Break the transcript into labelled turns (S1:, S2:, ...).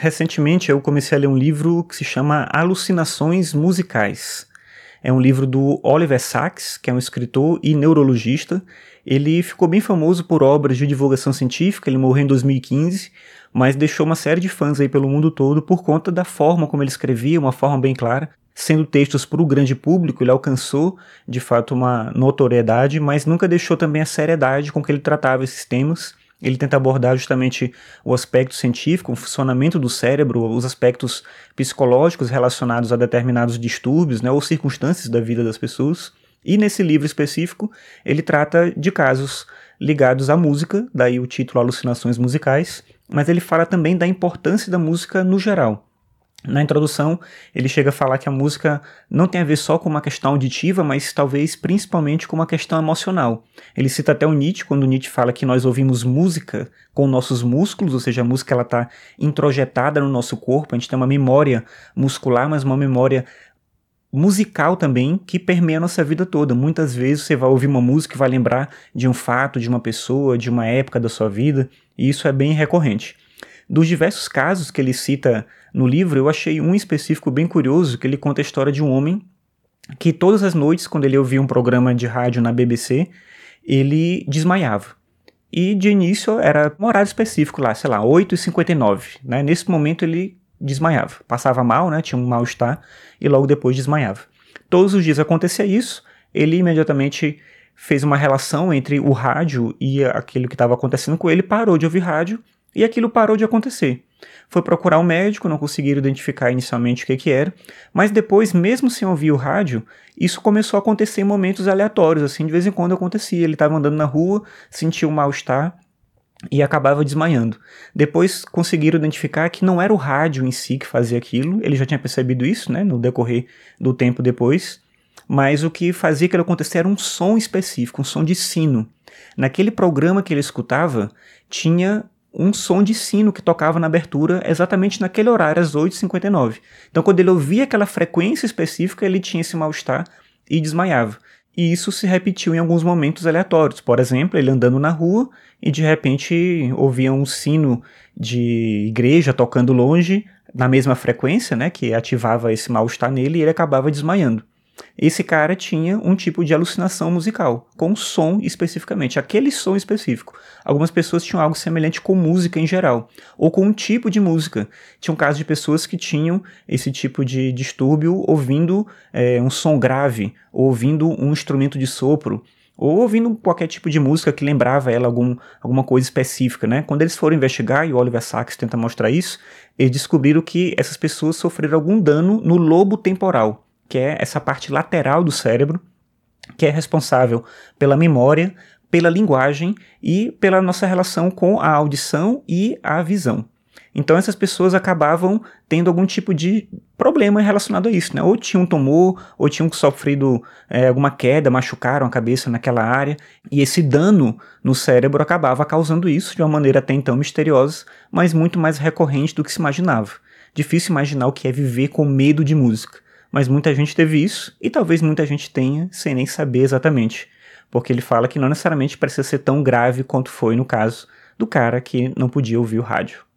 S1: Recentemente eu comecei a ler um livro que se chama Alucinações Musicais. É um livro do Oliver Sacks, que é um escritor e neurologista. Ele ficou bem famoso por obras de divulgação científica, ele morreu em 2015, mas deixou uma série de fãs aí pelo mundo todo por conta da forma como ele escrevia, uma forma bem clara. Sendo textos para o grande público, ele alcançou de fato uma notoriedade, mas nunca deixou também a seriedade com que ele tratava esses temas ele tenta abordar justamente o aspecto científico, o funcionamento do cérebro, os aspectos psicológicos relacionados a determinados distúrbios né, ou circunstâncias da vida das pessoas. E nesse livro específico, ele trata de casos ligados à música, daí o título Alucinações Musicais, mas ele fala também da importância da música no geral. Na introdução, ele chega a falar que a música não tem a ver só com uma questão auditiva, mas talvez principalmente com uma questão emocional. Ele cita até o Nietzsche, quando Nietzsche fala que nós ouvimos música com nossos músculos, ou seja, a música ela está introjetada no nosso corpo, a gente tem uma memória muscular, mas uma memória musical também que permeia a nossa vida toda. Muitas vezes você vai ouvir uma música e vai lembrar de um fato, de uma pessoa, de uma época da sua vida, e isso é bem recorrente. Dos diversos casos que ele cita no livro, eu achei um específico bem curioso, que ele conta a história de um homem que todas as noites, quando ele ouvia um programa de rádio na BBC, ele desmaiava. E de início era um horário específico lá, sei lá, 8h59. Né? Nesse momento ele desmaiava. Passava mal, né? tinha um mal-estar, e logo depois desmaiava. Todos os dias acontecia isso, ele imediatamente fez uma relação entre o rádio e aquilo que estava acontecendo com ele, parou de ouvir rádio e aquilo parou de acontecer. Foi procurar um médico, não conseguiram identificar inicialmente o que, que era, mas depois, mesmo sem ouvir o rádio, isso começou a acontecer em momentos aleatórios, assim, de vez em quando acontecia. Ele estava andando na rua, sentia um mal-estar e acabava desmaiando. Depois conseguiram identificar que não era o rádio em si que fazia aquilo, ele já tinha percebido isso, né, no decorrer do tempo depois, mas o que fazia aquilo acontecer era um som específico, um som de sino. Naquele programa que ele escutava, tinha um som de sino que tocava na abertura exatamente naquele horário, às 8h59. Então, quando ele ouvia aquela frequência específica, ele tinha esse mal-estar e desmaiava. E isso se repetiu em alguns momentos aleatórios. Por exemplo, ele andando na rua e de repente ouvia um sino de igreja tocando longe, na mesma frequência, né, que ativava esse mal-estar nele e ele acabava desmaiando. Esse cara tinha um tipo de alucinação musical, com som especificamente, aquele som específico. Algumas pessoas tinham algo semelhante com música em geral, ou com um tipo de música. Tinha um caso de pessoas que tinham esse tipo de distúrbio ouvindo é, um som grave, ou ouvindo um instrumento de sopro, ou ouvindo qualquer tipo de música que lembrava ela algum, alguma coisa específica, né? Quando eles foram investigar, e o Oliver Sacks tenta mostrar isso, eles descobriram que essas pessoas sofreram algum dano no lobo temporal, que é essa parte lateral do cérebro, que é responsável pela memória, pela linguagem e pela nossa relação com a audição e a visão. Então essas pessoas acabavam tendo algum tipo de problema relacionado a isso, né? Ou tinham um tumor, ou tinham sofrido é, alguma queda, machucaram a cabeça naquela área, e esse dano no cérebro acabava causando isso de uma maneira até então misteriosa, mas muito mais recorrente do que se imaginava. Difícil imaginar o que é viver com medo de música mas muita gente teve isso e talvez muita gente tenha sem nem saber exatamente, porque ele fala que não necessariamente precisa ser tão grave quanto foi no caso do cara que não podia ouvir o rádio.